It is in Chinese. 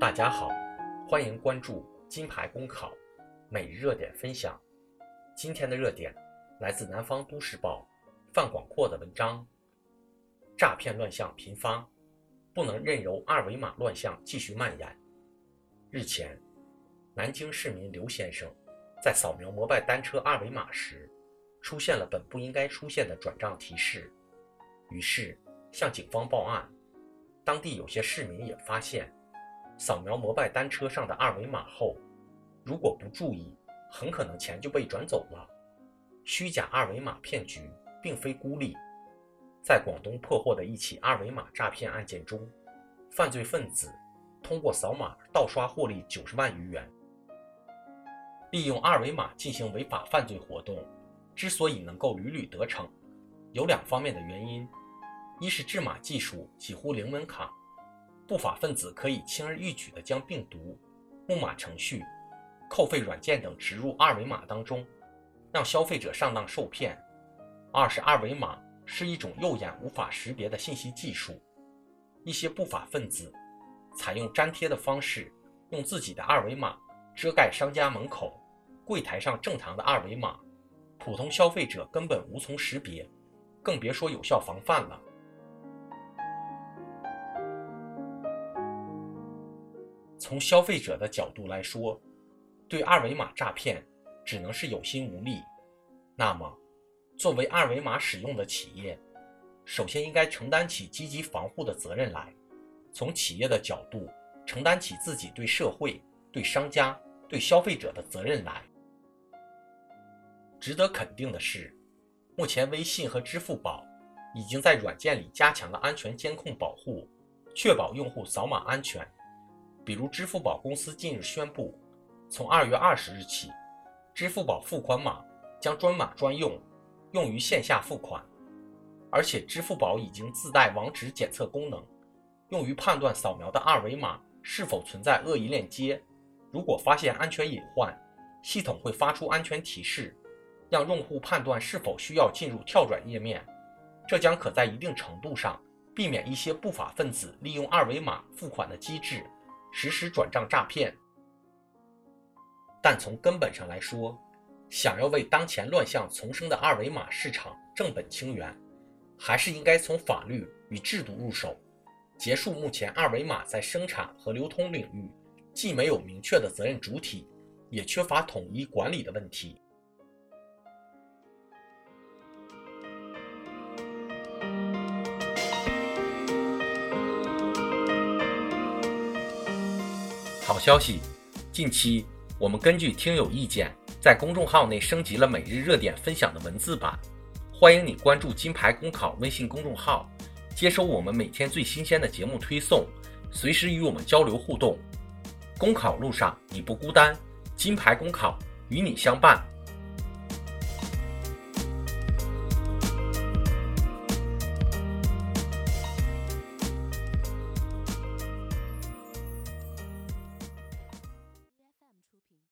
大家好，欢迎关注金牌公考每日热点分享。今天的热点来自南方都市报范广阔的文章：诈骗乱象频发，不能任由二维码乱象继续蔓延。日前，南京市民刘先生在扫描摩拜单车二维码时，出现了本不应该出现的转账提示，于是向警方报案。当地有些市民也发现，扫描摩拜单车上的二维码后，如果不注意，很可能钱就被转走了。虚假二维码骗局并非孤立，在广东破获的一起二维码诈骗案件中，犯罪分子通过扫码盗刷获利九十万余元。利用二维码进行违法犯罪活动，之所以能够屡屡得逞，有两方面的原因。一是制码技术几乎零门槛，不法分子可以轻而易举地将病毒、木马程序、扣费软件等植入二维码当中，让消费者上当受骗；二是二维码是一种肉眼无法识别的信息技术，一些不法分子采用粘贴的方式，用自己的二维码遮盖商家门口、柜台上正常的二维码，普通消费者根本无从识别，更别说有效防范了。从消费者的角度来说，对二维码诈骗只能是有心无力。那么，作为二维码使用的企业，首先应该承担起积极防护的责任来。从企业的角度，承担起自己对社会、对商家、对消费者的责任来。值得肯定的是，目前微信和支付宝已经在软件里加强了安全监控保护，确保用户扫码安全。比如，支付宝公司近日宣布，从二月二十日起，支付宝付款码将专码专用，用于线下付款。而且，支付宝已经自带网址检测功能，用于判断扫描的二维码是否存在恶意链接。如果发现安全隐患，系统会发出安全提示，让用户判断是否需要进入跳转页面。这将可在一定程度上避免一些不法分子利用二维码付款的机制。实施转账诈骗，但从根本上来说，想要为当前乱象丛生的二维码市场正本清源，还是应该从法律与制度入手，结束目前二维码在生产和流通领域既没有明确的责任主体，也缺乏统一管理的问题。好消息！近期我们根据听友意见，在公众号内升级了每日热点分享的文字版。欢迎你关注“金牌公考”微信公众号，接收我们每天最新鲜的节目推送，随时与我们交流互动。公考路上你不孤单，金牌公考与你相伴。